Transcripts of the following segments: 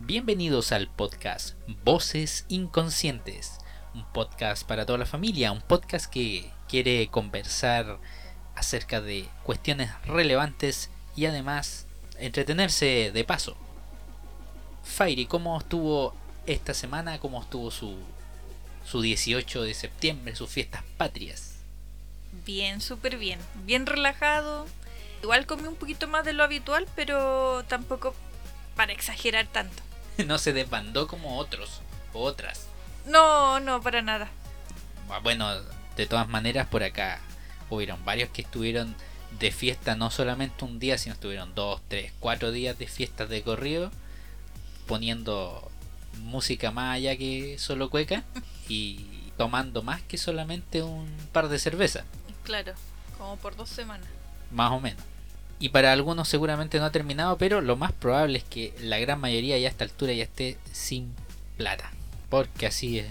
Bienvenidos al podcast Voces Inconscientes, un podcast para toda la familia, un podcast que quiere conversar acerca de cuestiones relevantes y además entretenerse de paso. Fairy, ¿cómo estuvo esta semana? ¿Cómo estuvo su, su 18 de septiembre, sus fiestas patrias? Bien, súper bien. Bien relajado. Igual comí un poquito más de lo habitual, pero tampoco para exagerar tanto. no se desbandó como otros o otras. No, no, para nada. Ah, Bueno, de todas maneras, por acá hubieron varios que estuvieron de fiesta no solamente un día, sino estuvieron dos, tres, cuatro días de fiestas de corrido, poniendo música más allá que solo cueca y tomando más que solamente un par de cervezas, Claro, como por dos semanas. más o menos. Y para algunos seguramente no ha terminado, pero lo más probable es que la gran mayoría ya a esta altura ya esté sin plata. Porque así es-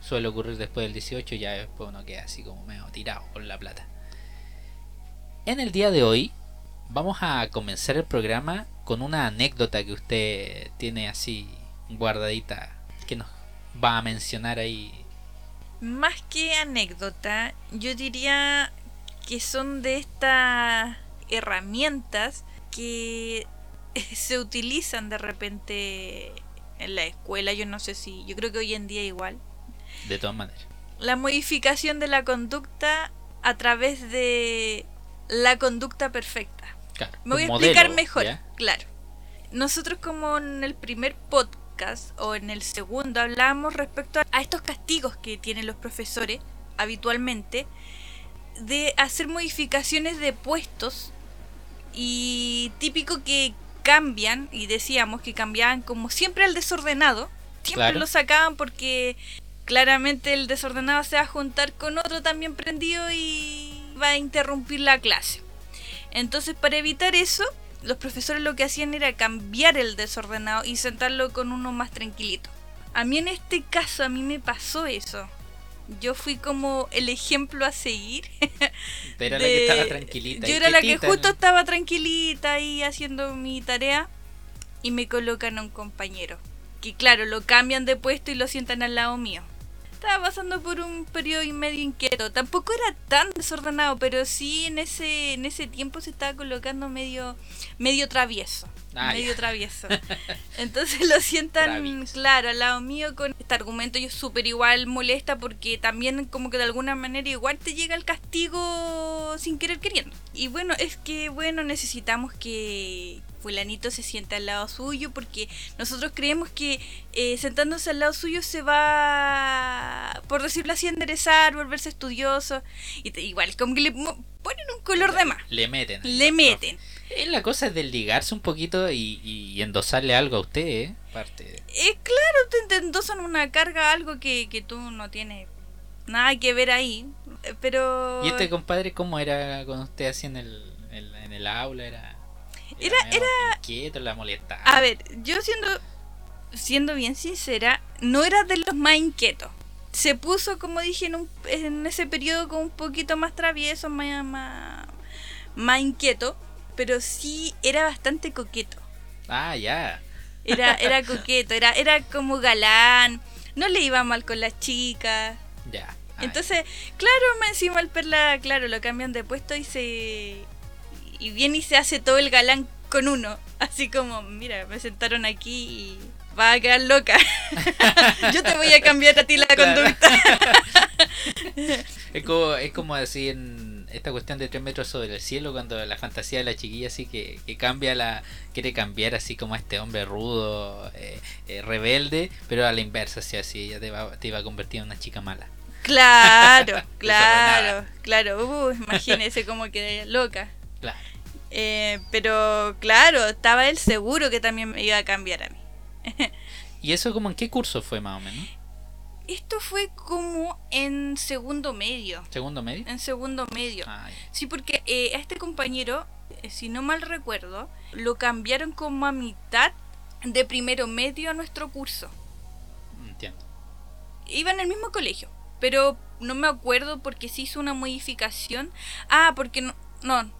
suele ocurrir después del 18, ya después uno queda así como medio tirado con la plata. En el día de hoy vamos a comenzar el programa con una anécdota que usted tiene así guardadita que nos va a mencionar ahí. Más que anécdota, yo diría que son de estas herramientas que se utilizan de repente en la escuela. Yo no sé si, yo creo que hoy en día igual. De todas maneras. La modificación de la conducta a través de la conducta perfecta. Claro, Me voy a explicar modelo, mejor, ¿ya? claro. Nosotros como en el primer podcast o en el segundo hablábamos respecto a estos castigos que tienen los profesores habitualmente de hacer modificaciones de puestos y típico que cambian y decíamos que cambiaban como siempre al desordenado, siempre Claro. lo sacaban porque claramente el desordenado se va a juntar con otro también prendido y va a interrumpir la clase. Entonces, para evitar eso, los profesores lo que hacían era cambiar el desordenado y sentarlo con uno más tranquilito. A mí en este caso, a mí me pasó eso. Yo fui como el ejemplo a seguir. Era la que estaba tranquilita. Yo era la que justo estaba tranquilita ahí haciendo mi tarea y me colocan a un compañero. Que claro, lo cambian de puesto y lo sientan al lado mío. Estaba pasando por un periodo y medio inquieto. Tampoco era tan desordenado, pero sí en ese, en ese tiempo se estaba colocando medio, medio travieso. Ah, medio ya. travieso. Entonces lo sientan, claro, al lado mío con este argumento. Yo súper igual molesta porque también como que de alguna manera igual te llega el castigo sin querer queriendo. Y bueno, es que bueno, necesitamos que fulanito se sienta al lado suyo porque nosotros creemos que eh, sentándose al lado suyo se va, por decirlo así, a enderezar, volverse estudioso. Y te- igual, como que le ponen un color de más. Le meten. Le meten. Eh, La cosa es desligarse un poquito y, y endosarle algo a usted, ¿eh? Parte de- Eh, claro, te, te endosan una carga, algo que, que tú no tienes nada que ver ahí. eh, Pero. ¿Y este compadre cómo era con usted así en el, en, en el aula? ¿Era, Era- medio inquieto, la molestaba? A ver, yo siendo, siendo bien sincera, no era de los más inquietos. Se puso, como dije, en, un, en ese periodo como un poquito más travieso, más, más, más inquieto, pero sí era bastante coqueto. Ah, ya. Era, era coqueto, era, era como galán, no le iba mal con las chicas. Ya. Entonces, claro, más encima el perla, claro, lo cambian de puesto y se. Y viene y se hace todo el galán con uno. Así como, mira, me sentaron aquí y va a quedar loca. Yo te voy a cambiar a ti la Claro. conducta. Es como, es como así en esta cuestión de tres metros sobre el cielo cuando la fantasía de la chiquilla así que, que cambia la quiere cambiar así como a este hombre rudo eh, eh, rebelde pero a la inversa así así ella te va, te iba a convertir en una chica mala Claro, claro, claro. Uh, imagínese cómo quedé loca. claro Eh, pero claro, estaba él seguro que también me iba a cambiar a mí. y eso como en qué curso fue más o menos Esto fue como en segundo medio. segundo medio En segundo medio. Ya. Sí, porque eh, a este compañero, eh, si no mal recuerdo, lo cambiaron como a mitad de primero medio a nuestro curso. entiendo Iba en el mismo colegio, pero no me acuerdo porque se hizo una modificación. Ah, porque no, no,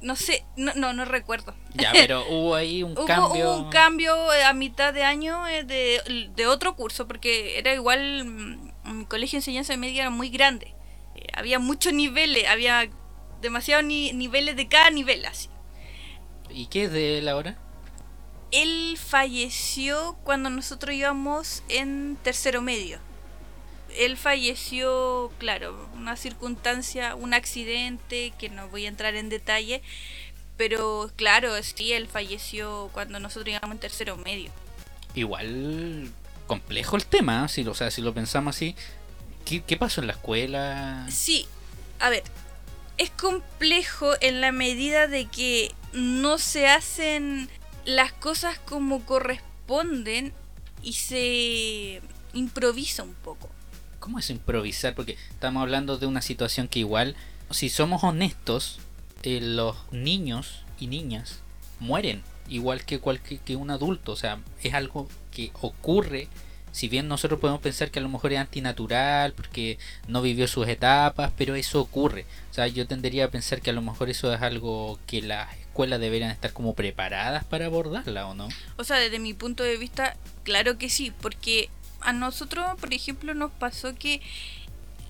no sé, no, no, no recuerdo. Ya, pero hubo ahí un cambio. Hubo un cambio eh, a mitad de año eh, de, de otro curso, porque era igual, mm, mi colegio de enseñanza media era muy grande. Eh, había muchos niveles, había demasiados ni, niveles de cada nivel así. ¿Y qué es de él ahora? Él falleció cuando nosotros íbamos en tercero medio. Él falleció, claro, una circunstancia, un accidente, que no voy a entrar en detalle, pero claro, sí, él falleció cuando nosotros íbamos en tercero medio. Igual complejo el tema, si lo, o sea, si lo pensamos así. ¿Qué, ¿Qué pasó en la escuela? Sí, a ver, es complejo en la medida de que no se hacen las cosas como corresponden y se improvisa un poco. ¿Cómo es improvisar? Porque estamos hablando de una situación que igual, si somos honestos, eh, los niños y niñas mueren igual que cualquier que un adulto. O sea, es algo que ocurre. Si bien nosotros podemos pensar que a lo mejor es antinatural porque no vivió sus etapas, pero eso ocurre. O sea, yo tendería a pensar que a lo mejor eso es algo que las escuelas deberían estar como preparadas para abordarla, ¿o no? O sea, desde mi punto de vista, claro que sí, porque a nosotros, por ejemplo, nos pasó que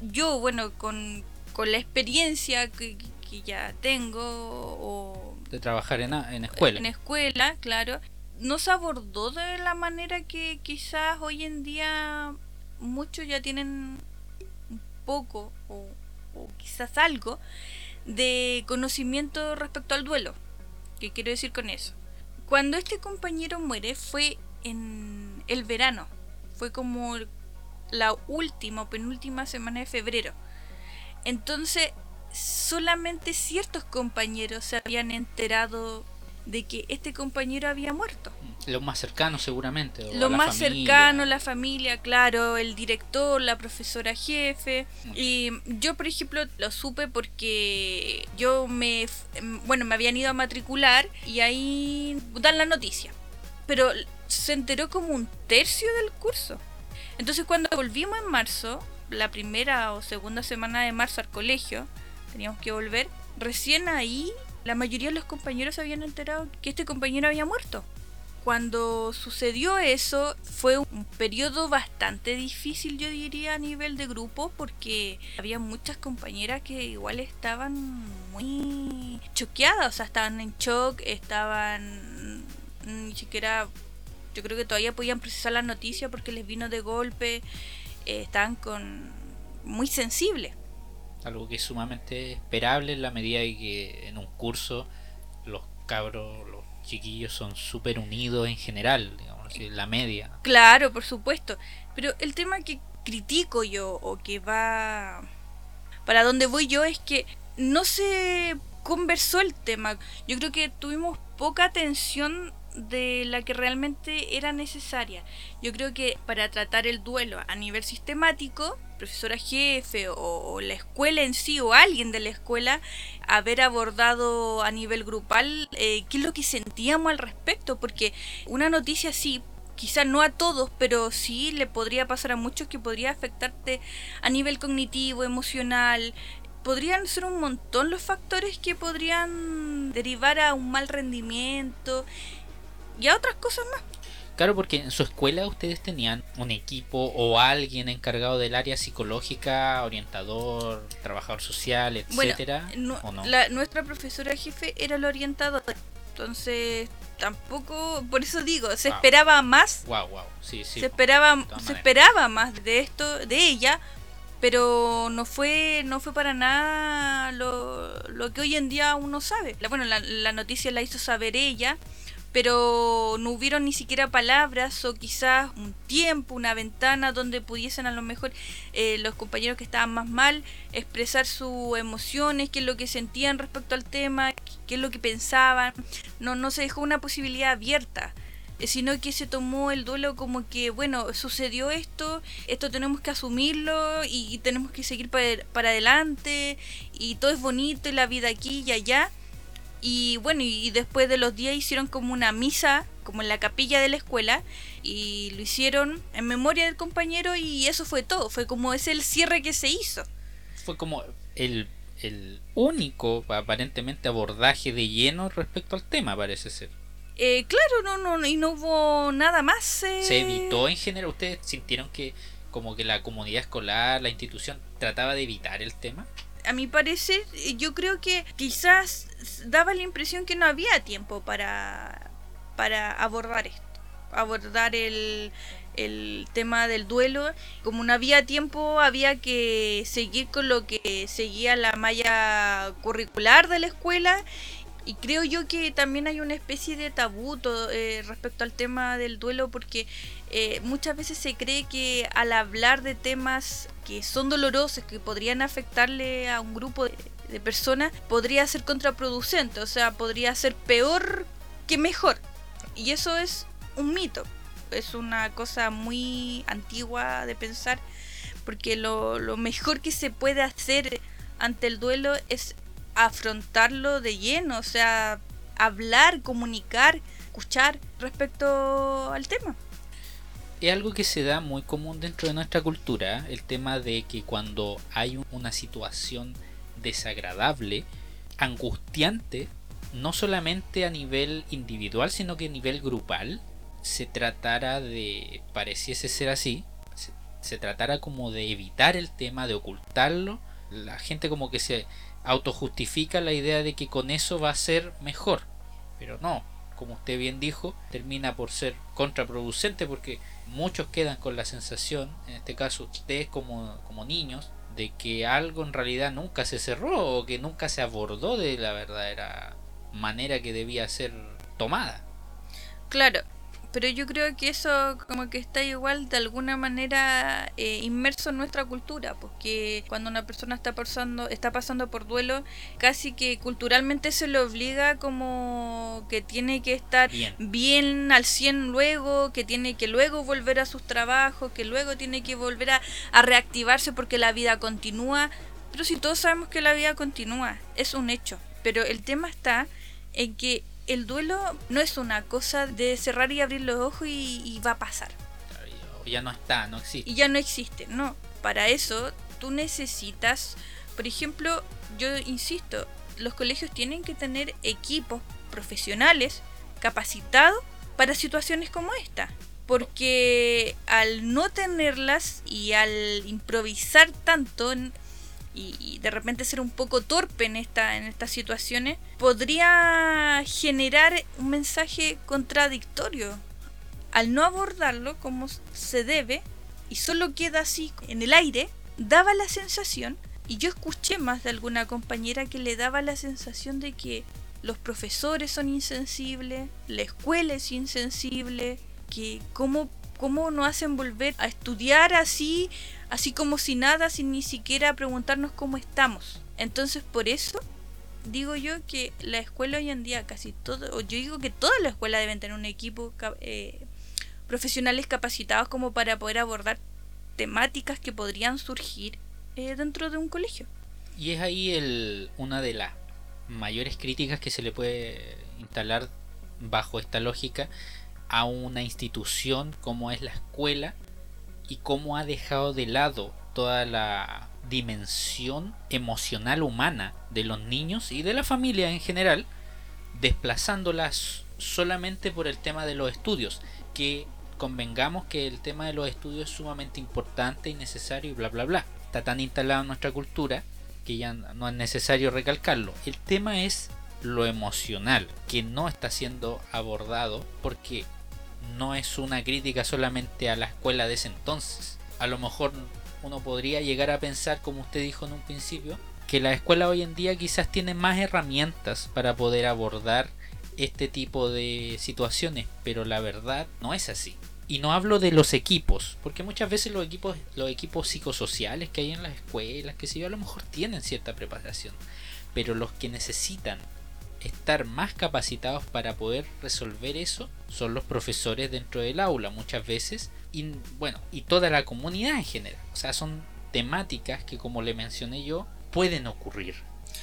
yo, bueno, con, con la experiencia que, que ya tengo o de trabajar en, en escuela. En escuela, claro. No se abordó de la manera que quizás hoy en día muchos ya tienen un poco o, o quizás algo de conocimiento respecto al duelo. ¿Qué quiero decir con eso? Cuando este compañero muere fue en el verano. Fue como la última o penúltima semana de febrero. Entonces solamente ciertos compañeros se habían enterado de que este compañero había muerto. Lo más cercano seguramente. o Lo la más familia. cercano, la familia, claro, el director, la profesora jefe. Y yo, por ejemplo, lo supe porque yo me, bueno, me habían ido a matricular y ahí dan la noticia. Pero se enteró como un tercio del curso. Entonces cuando volvimos en marzo, la primera o segunda semana de marzo al colegio, teníamos que volver, recién ahí la mayoría de los compañeros se habían enterado que este compañero había muerto. Cuando sucedió eso fue un periodo bastante difícil yo diría a nivel de grupo porque había muchas compañeras que igual estaban muy choqueadas, o sea, estaban en shock, estaban ni siquiera yo creo que todavía podían procesar la noticia porque les vino de golpe, eh, estaban con muy sensibles. Algo que es sumamente esperable en la medida de que en un curso los cabros, los chiquillos son súper unidos en general, digamos así, la media. Claro, por supuesto. Pero el tema que critico yo o que va para donde voy yo es que no se conversó el tema. Yo creo que tuvimos poca atención de la que realmente era necesaria. Yo creo que para tratar el duelo a nivel sistemático, profesora jefe o, la escuela en sí o alguien de la escuela, haber abordado a nivel grupal eh, qué es lo que sentíamos al respecto, porque una noticia así quizás no a todos, pero sí le podría pasar a muchos que podría afectarte a nivel cognitivo, emocional. Podrían ser un montón los factores que podrían derivar a un mal rendimiento y a otras cosas más. Claro, porque en su escuela ustedes tenían un equipo o alguien encargado del área psicológica, orientador, trabajador social, Bueno, etcétera, nu- ¿o no? la- nuestra profesora jefe era la orientadora. Entonces, tampoco, por eso digo, se Wow. esperaba más Wow, wow, sí, sí. se esperaba se esperaba más de esto de ella pero no fue no fue para nada lo, lo que hoy en día uno sabe la, bueno la, la noticia la hizo saber ella pero no hubieron ni siquiera palabras o quizás un tiempo, una ventana donde pudiesen a lo mejor eh, los compañeros que estaban más mal expresar sus emociones, qué es lo que sentían respecto al tema, qué es lo que pensaban. No, no se dejó una posibilidad abierta eh, sino que se tomó el duelo como que, bueno, sucedió esto, esto tenemos que asumirlo y, y tenemos que seguir para, para adelante y todo es bonito y la vida aquí y allá, Y bueno, y después de los días hicieron como una misa, como en la capilla de la escuela, y lo hicieron en memoria del compañero y eso fue todo, fue como ese el cierre que se hizo. Fue como el, el único, aparentemente, abordaje de lleno respecto al tema, parece ser. Eh, claro, no, no, y no hubo nada más. eh, ¿Se evitó en general? ¿Ustedes sintieron que como que la comunidad escolar, la institución, trataba de evitar el tema? A mi parecer, eh, yo creo que quizás daba la impresión que no había tiempo para, para abordar esto, abordar el, el tema del duelo. Como no había tiempo, había que seguir con lo que seguía la malla curricular de la escuela. Y creo yo que también hay una especie de tabú to- eh, respecto al tema del duelo porque eh, muchas veces se cree que al hablar de temas que son dolorosos, que podrían afectarle a un grupo de, personas, podría ser contraproducente, o sea, podría ser peor que mejor. Y eso es un mito, es una cosa muy antigua de pensar, porque lo, lo mejor que se puede hacer ante el duelo es afrontarlo de lleno, o sea, hablar, comunicar, escuchar respecto al tema. Es algo que se da muy común dentro de nuestra cultura, el tema de que cuando hay un- una situación desagradable, angustiante, no solamente a nivel individual, sino que a nivel grupal, se tratara de, pareciese ser así, se, se tratara como de evitar el tema, de ocultarlo, la gente como que se autojustifica la idea de que con eso va a ser mejor, pero no, como usted bien dijo, termina por ser contraproducente porque muchos quedan con la sensación, en este caso ustedes como, como niños, de que algo en realidad nunca se cerró o que nunca se abordó de la verdadera manera que debía ser tomada. Claro, pero yo creo que eso como que está igual de alguna manera eh, inmerso en nuestra cultura, porque cuando una persona está pasando, está pasando por duelo, casi que culturalmente se le obliga como que tiene que estar Bien. bien al 100 luego, que tiene que luego volver a sus trabajos, que luego tiene que volver a, a reactivarse porque la vida continúa. Pero si todos sabemos que la vida continúa, es un hecho. Pero el tema está en que el duelo no es una cosa de cerrar y abrir los ojos y, y va a pasar. Ya no está, no existe. Y ya no existe, no. Para eso tú necesitas, por ejemplo, yo insisto, los colegios tienen que tener equipos profesionales capacitados para situaciones como esta. Porque al no tenerlas y al improvisar tanto y, de repente ser un poco torpe en, esta, en estas situaciones, podría generar un mensaje contradictorio. Al no abordarlo como se debe y solo queda así en el aire, daba la sensación, y yo escuché más de alguna compañera que le daba la sensación de que los profesores son insensibles, la escuela es insensible, que cómo, cómo nos hacen volver a estudiar así, así como si nada, sin ni siquiera preguntarnos cómo estamos. Entonces por eso digo yo que la escuela hoy en día casi todo, o yo digo que toda la escuela deben tener un equipo eh, profesionales capacitados como para poder abordar temáticas que podrían surgir eh, dentro de un colegio. Y es ahí el, una de las mayores críticas que se le puede instalar bajo esta lógica a una institución como es la escuela y cómo ha dejado de lado toda la dimensión emocional humana de los niños y de la familia en general, desplazándolas solamente por el tema de los estudios, que convengamos que el tema de los estudios es sumamente importante y necesario y bla bla bla. Está tan instalado en nuestra cultura que ya no es necesario recalcarlo. El tema es lo emocional, que no está siendo abordado porque no es una crítica solamente a la escuela de ese entonces. A lo mejor uno podría llegar a pensar, como usted dijo en un principio, que la escuela hoy en día quizás tiene más herramientas para poder abordar este tipo de situaciones, pero la verdad no es así. Y no hablo de los equipos, porque muchas veces los equipos, los equipos psicosociales que hay en las escuelas, que si yo, a lo mejor tienen cierta preparación, pero los que necesitan estar más capacitados para poder resolver eso son los profesores dentro del aula muchas veces y bueno y toda la comunidad en general o sea son temáticas que como le mencioné yo pueden ocurrir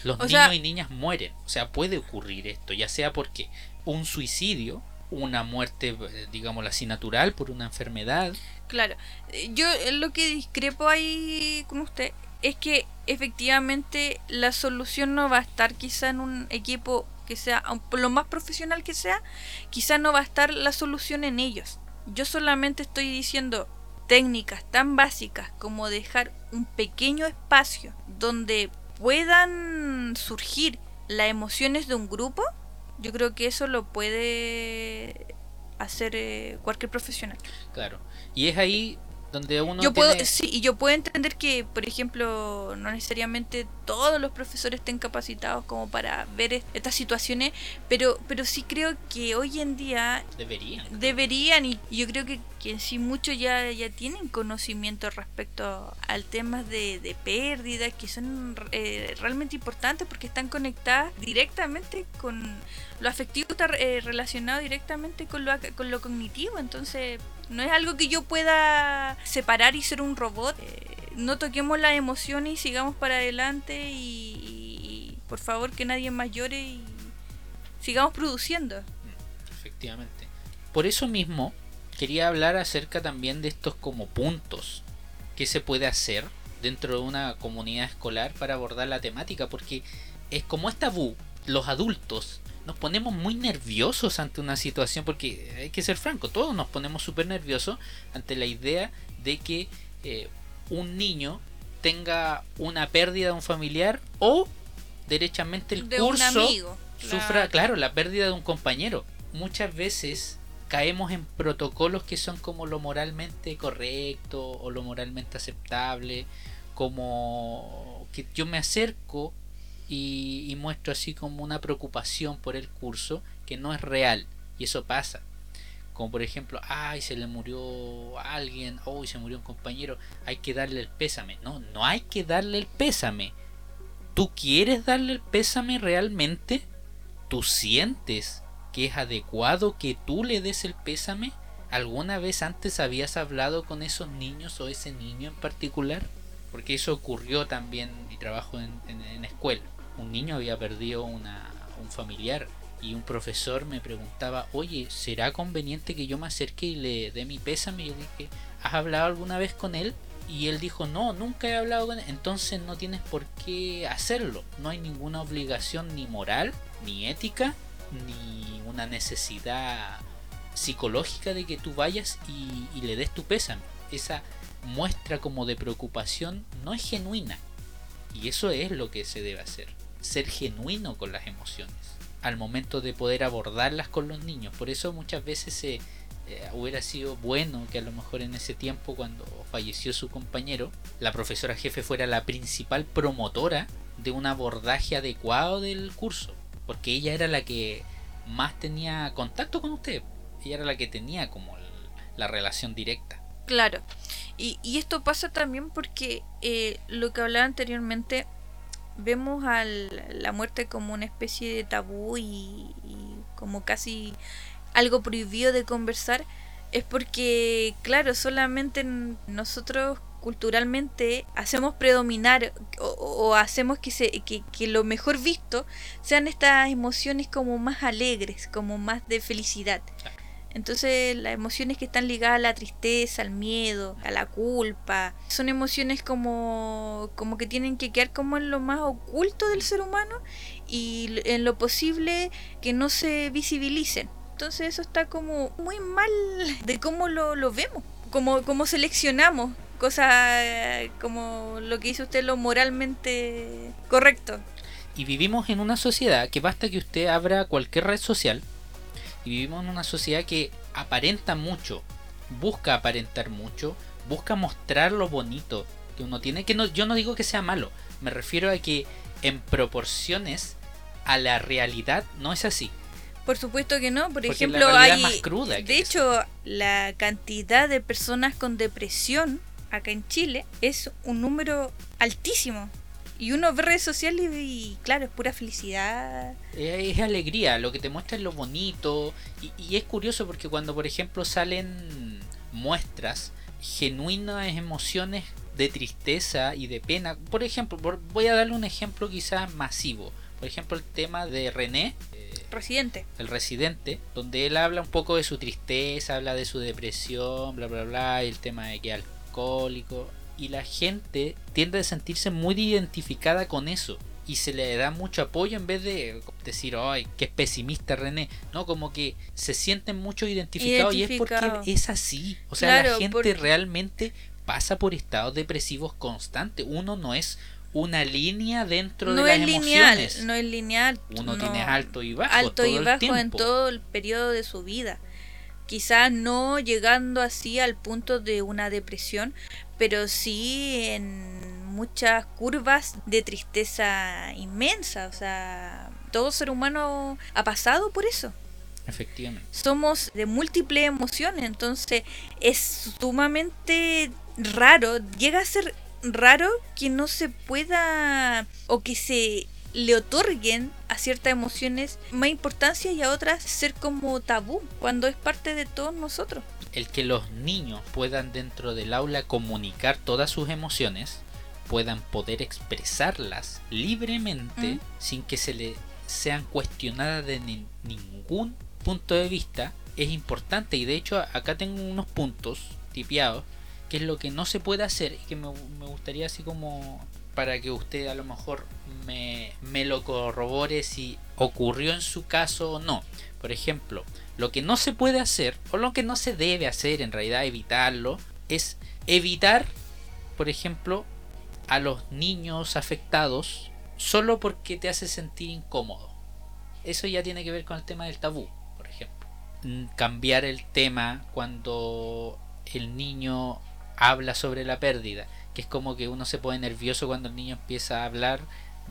Los niños y niñas mueren. O sea, puede ocurrir esto, ya sea porque un suicidio, una muerte, digamos así, natural por una enfermedad. Claro, eh, yo lo que discrepo ahí con usted es que efectivamente la solución no va a estar quizá en un equipo que sea, por lo más profesional que sea, quizá no va a estar la solución en ellos. Yo solamente estoy diciendo técnicas tan básicas como dejar un pequeño espacio donde puedan surgir las emociones de un grupo, yo creo que eso lo puede hacer eh, cualquier profesional. Claro. Y es ahí donde uno yo puedo sí y yo puedo entender que por ejemplo no necesariamente todos los profesores estén capacitados como para ver estas situaciones pero pero sí creo que hoy en día deberían. deberían y yo creo que, que en sí muchos ya ya tienen conocimiento respecto al tema de, de pérdidas que son eh, realmente importantes porque están conectadas directamente con lo afectivo está eh, relacionado directamente con lo, con lo cognitivo. Entonces no es algo que yo pueda separar y ser un robot. Eh, no toquemos las emociones y sigamos para adelante y, por favor que nadie más llore y sigamos produciendo. Efectivamente. Por eso mismo quería hablar acerca también de estos como puntos que se puede hacer dentro de una comunidad escolar para abordar la temática porque es como es tabú los adultos nos ponemos muy nerviosos ante una situación, porque hay que ser franco, todos nos ponemos súper nerviosos ante la idea de que eh, un niño tenga una pérdida de un familiar o derechamente el curso sufra, claro, la pérdida de un compañero. Muchas veces caemos en protocolos que son como lo moralmente correcto o lo moralmente aceptable, como que yo me acerco y, muestro así como una preocupación por el curso que no es real y eso pasa. Como por ejemplo ay se le murió alguien hoy se murió un compañero hay que darle el pésame no no hay que darle el pésame. Tú quieres darle el pésame realmente tú sientes que es adecuado que tú le des el pésame alguna vez antes habías hablado con esos niños o ese niño en particular porque eso ocurrió también mi trabajo en, en escuela un niño había perdido una, un familiar y un profesor me preguntaba, oye, ¿será conveniente que yo me acerque y le dé mi pésame? Y yo dije, ¿has hablado alguna vez con él? Y él dijo, no, nunca he hablado con él. Entonces no tienes por qué hacerlo. No hay ninguna obligación ni moral, ni ética, ni una necesidad psicológica de que tú vayas y, y le des tu pésame. Esa muestra como de preocupación no es genuina. Y eso es lo que se debe hacer ser genuino con las emociones al momento de poder abordarlas con los niños. Por eso muchas veces eh, hubiera sido bueno que a lo mejor en ese tiempo cuando falleció su compañero, la profesora jefe fuera la principal promotora de un abordaje adecuado del curso, porque ella era la que más tenía contacto con usted, ella era la que tenía como la relación directa. Claro, y, esto pasa también porque eh, lo que hablaba anteriormente, vemos a la muerte como una especie de tabú y, como casi algo prohibido de conversar, es porque, claro, solamente nosotros culturalmente hacemos predominar o, hacemos que, se, que, que, lo mejor visto sean estas emociones como más alegres, como más de felicidad. Entonces las emociones que están ligadas a la tristeza, al miedo, a la culpa, son emociones como, como que tienen que quedar como en lo más oculto del ser humano y en lo posible que no se visibilicen. Entonces eso está como muy mal de cómo lo, vemos, como, cómo seleccionamos cosas como lo que dice usted, lo moralmente correcto. Y vivimos en una sociedad que basta que usted abra cualquier red social y vivimos en una sociedad que aparenta mucho, busca aparentar mucho, busca mostrar lo bonito que uno tiene. Que no, yo no digo que sea malo, me refiero a que en proporciones a la realidad no es así. Por supuesto que no, por ejemplo, hay más cruda de hecho la cantidad de personas con depresión acá en Chile es un número altísimo. Y uno ve redes sociales y, claro, es pura felicidad. Es, alegría, lo que te muestra es lo bonito. Y, es curioso porque cuando, por ejemplo, salen muestras genuinas emociones de tristeza y de pena. Por ejemplo, voy a darle un ejemplo quizás masivo. Por ejemplo, el tema de René. Eh, residente. El residente, donde él habla un poco de su tristeza, habla de su depresión, bla, bla, bla, y el tema de que es alcohólico. Y la gente tiende a sentirse muy identificada con eso y se le da mucho apoyo en vez de decir, ay, que es pesimista René. No, como que se sienten mucho identificados y es porque es así. O sea, la gente realmente pasa por estados depresivos constantes. Uno no es una línea dentro de las emociones. no es lineal. Uno tiene alto y bajo. Alto y bajo en todo el periodo de su vida. Quizás no llegando así al punto de una depresión, pero sí en muchas curvas de tristeza inmensa. O sea, todo ser humano ha pasado por eso. Efectivamente. Somos de múltiples emociones, entonces es sumamente raro, llega a ser raro que no se pueda o que se le otorguen a ciertas emociones más importancia y a otras ser como tabú cuando es parte de todos nosotros. El que los niños puedan dentro del aula comunicar todas sus emociones, puedan poder expresarlas libremente sin que se le sean cuestionadas de ningún punto de vista, es importante y de hecho acá tengo unos puntos tipiados que es lo que no se puede hacer y que me, gustaría así como para que usted a lo mejor me, me, lo corrobore si ocurrió en su caso o no. Por ejemplo, lo que no se puede hacer, o lo que no se debe hacer en realidad, evitarlo, es evitar, por ejemplo, a los niños afectados solo porque te hace sentir incómodo. Eso ya tiene que ver con el tema del tabú, por ejemplo. Mm, cambiar el tema cuando el niño habla sobre la pérdida, que es como que uno se pone nervioso cuando el niño empieza a hablar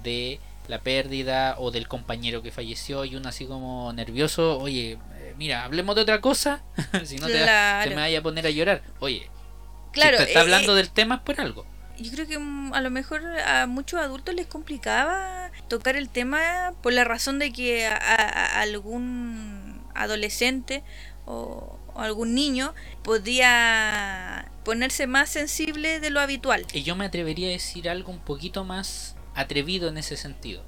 de la pérdida o del compañero que falleció y uno así como nervioso, oye, eh, mira, hablemos de otra cosa, si no te, me vaya a poner a llorar. Oye, claro, si te está eh, hablando eh, del tema es por algo. Yo creo que mm, a lo mejor a muchos adultos les complicaba tocar el tema por la razón de que a algún adolescente o, algún niño podía ponerse más sensible de lo habitual. Y yo me atrevería a decir algo un poquito más atrevido en ese sentido.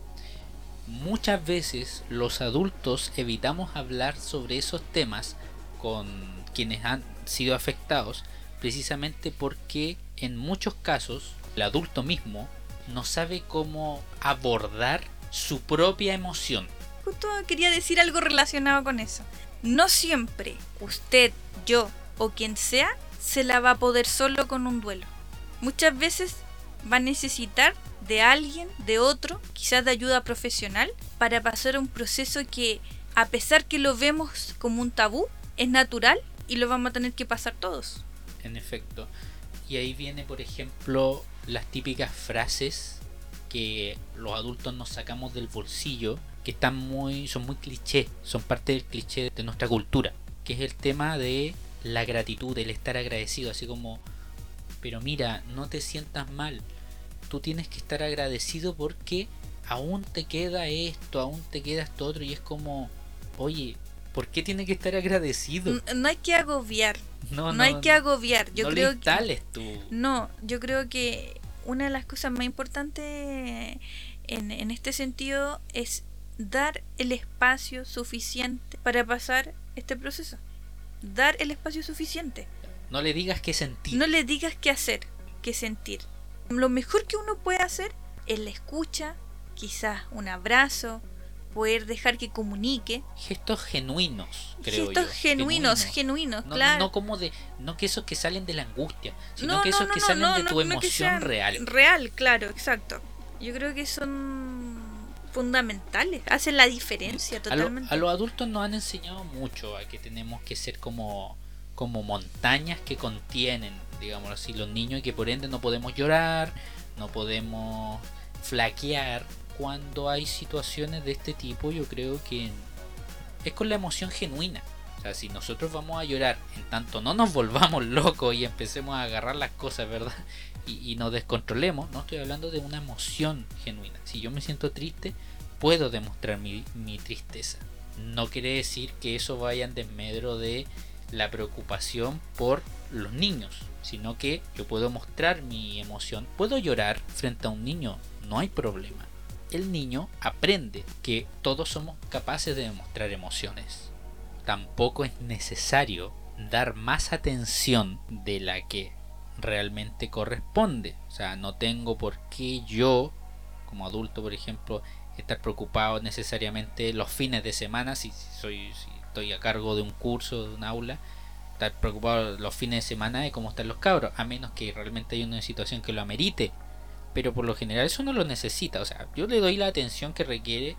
Muchas veces los adultos evitamos hablar sobre esos temas con quienes han sido afectados precisamente porque en muchos casos el adulto mismo no sabe cómo abordar su propia emoción. Justo quería decir algo relacionado con eso no siempre usted, yo o quien sea se la va a poder solo con un duelo. Muchas veces va a necesitar de alguien, de otro, quizás de ayuda profesional, para pasar un proceso que, a pesar que lo vemos como un tabú, es natural y lo vamos a tener que pasar todos. En efecto. Y ahí viene, por ejemplo, las típicas frases que los adultos nos sacamos del bolsillo que están muy, son muy cliché, son parte del cliché de nuestra cultura, que es el tema de la gratitud, el estar agradecido, así como, pero mira, no te sientas mal, tú tienes que estar agradecido porque aún te queda esto, aún te queda esto otro, y es como, oye, ¿por qué tiene que estar agradecido? No, hay que agobiar. No, no, hay que agobiar. Yo creo que tú. No, yo creo que una de las cosas más importantes en, en este sentido es dar el espacio suficiente para pasar este proceso. Dar el espacio suficiente. No le digas qué sentir. No le digas qué hacer, qué sentir. Lo mejor que uno puede hacer es la escucha, quizás un abrazo, poder dejar que comunique. Gestos genuinos, creo Gestos genuinos, genuinos, no, claro. No como de, no que esos que salen de la angustia, sino que esos que salen de tu emoción real. Real, claro, exacto. Yo creo que son fundamentales, hacen la diferencia totalmente. A, los adultos nos han enseñado mucho a que tenemos que ser como, como montañas que contienen, digamos así, los niños y que por ende no podemos llorar, no podemos flaquear. Cuando hay situaciones de este tipo, yo creo que es con la emoción genuina. O sea, si nosotros vamos a llorar, en tanto no nos volvamos locos y empecemos a agarrar las cosas, ¿verdad? Y, nos descontrolemos, no estoy hablando de una emoción genuina. Si yo me siento triste, puedo demostrar mi, tristeza. No quiere decir que eso vaya en desmedro de la preocupación por los niños, sino que yo puedo mostrar mi emoción, puedo llorar frente a un niño, no hay problema. El niño aprende que todos somos capaces de demostrar emociones. Tampoco es necesario dar más atención de la que realmente corresponde. O sea, no tengo por qué yo, como adulto, por ejemplo, estar preocupado necesariamente los fines de semana si soy si estoy a cargo de un curso, de un aula, estar preocupado los fines de semana de cómo están los cabros, a menos que realmente haya una situación que lo amerite. Pero por lo general eso no lo necesita. O sea, yo le doy la atención que requiere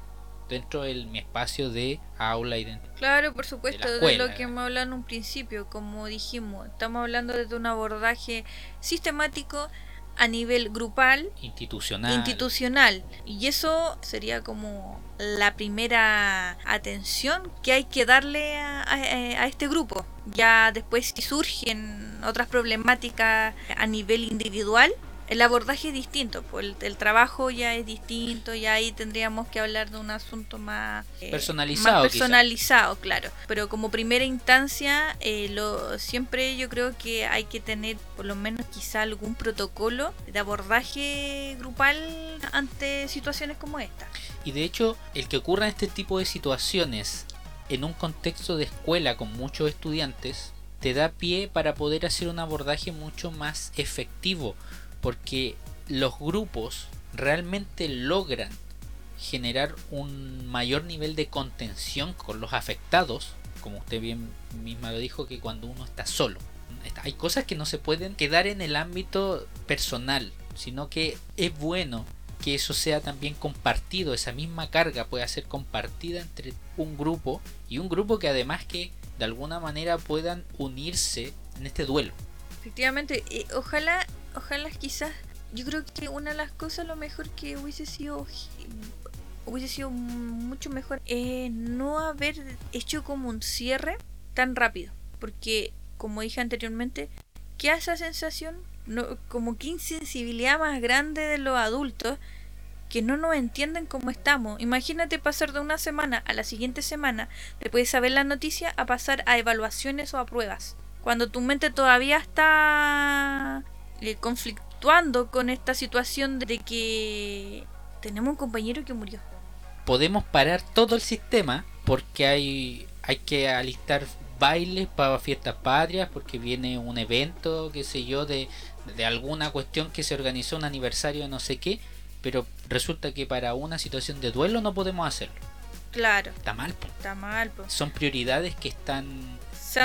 dentro de mi espacio de aula y dentro Claro, por supuesto, de, lo que me hablan un principio, como dijimos, estamos hablando de un abordaje sistemático a nivel grupal, institucional. institucional. Y eso sería como la primera atención que hay que darle a, a, este grupo. Ya después si surgen otras problemáticas a nivel individual, el abordaje es distinto, pues el, trabajo ya es distinto, y ahí tendríamos que hablar de un asunto más eh, personalizado. personalizado, claro. Pero como primera instancia, eh, lo, siempre yo creo que hay que tener por lo menos quizá algún protocolo de abordaje grupal ante situaciones como esta. Y de hecho, el que ocurra este tipo de situaciones en un contexto de escuela con muchos estudiantes, te da pie para poder hacer un abordaje mucho más efectivo porque los grupos realmente logran generar un mayor nivel de contención con los afectados, como usted bien misma lo dijo, que cuando uno está solo. Hay cosas que no se pueden quedar en el ámbito personal, sino que es bueno que eso sea también compartido, esa misma carga pueda ser compartida entre un grupo y un grupo que además que de alguna manera puedan unirse en este duelo. Efectivamente, ojalá ojalá quizás, yo creo que una de las cosas lo mejor que hubiese sido hubiese sido mucho mejor es no haber hecho como un cierre tan rápido, porque como dije anteriormente, que esa sensación como que insensibilidad más grande de los adultos que no nos entienden cómo estamos. Imagínate pasar de una semana a la siguiente semana, después de saber la noticia, a pasar a evaluaciones o a pruebas. Cuando tu mente todavía está eh, conflictuando con esta situación de que tenemos un compañero que murió. Podemos parar todo el sistema porque hay, hay que alistar bailes para fiestas patrias, porque viene un evento, qué sé yo, de, de alguna cuestión que se organizó, un aniversario de no sé qué, pero resulta que para una situación de duelo no podemos hacerlo. Claro. Está mal. Está mal. Son prioridades que están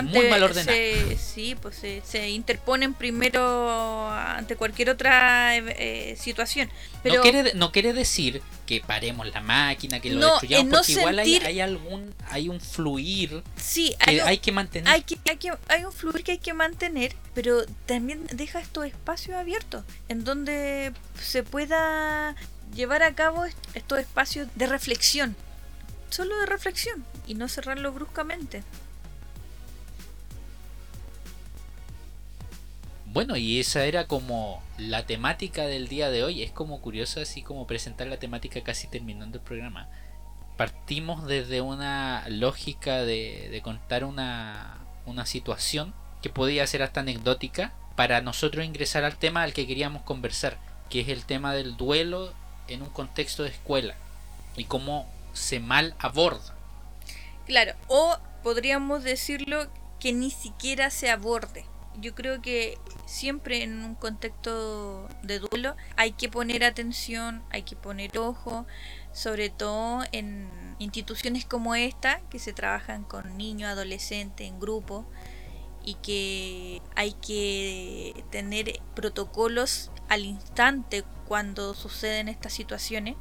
muy mal ordenado. sí, pues se, interponen primero ante cualquier otra eh, situación. Pero no, quiere, no quiere decir que paremos la máquina, que lo destruyamos, porque igual hay, algún, hay un fluir sí, que hay, que mantener. Hay, que, hay, que, hay un fluir que hay que mantener, pero también deja estos espacios abiertos en donde se pueda llevar a cabo estos espacios de reflexión. Solo de reflexión y no cerrarlo bruscamente. Bueno, y esa era como la temática del día de hoy. Es como curioso así como presentar la temática casi terminando el programa. Partimos desde una lógica de, contar una, una situación que podía ser hasta anecdótica para nosotros ingresar al tema al que queríamos conversar, que es el tema del duelo en un contexto de escuela y cómo se mal aborda. Claro, o podríamos decirlo que ni siquiera se aborde yo creo que siempre en un contexto de duelo hay que poner atención, hay que poner ojo, sobre todo en instituciones como esta, que se trabajan con niños, adolescentes, en grupo, y que hay que tener protocolos al instante cuando suceden estas situaciones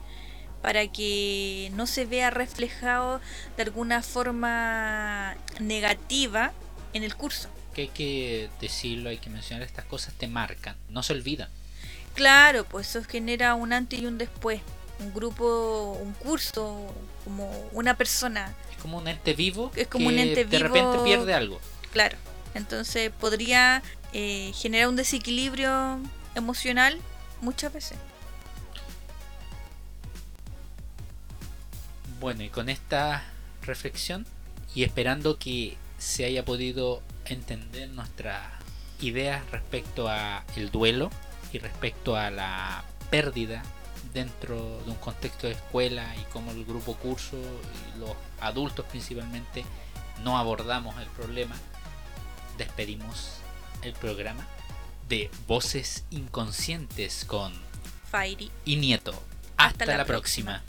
para que no se vea reflejado de alguna forma negativa en el curso que hay que decirlo, hay que mencionar, estas cosas te marcan, no se olvidan. Claro, pues eso genera un antes y un después. Un grupo, un curso, como una persona. Es como un ente vivo es como un ente de repente pierde algo. Claro, entonces podría eh, generar un desequilibrio emocional muchas veces. Bueno, y con esta reflexión y esperando que se haya podido entender nuestras ideas respecto a el duelo y respecto a la pérdida dentro de un contexto de escuela y como el grupo curso y los adultos principalmente no abordamos el problema, despedimos el programa de Voces Inconscientes con Fairy. y Nieto. Hasta, la, próxima.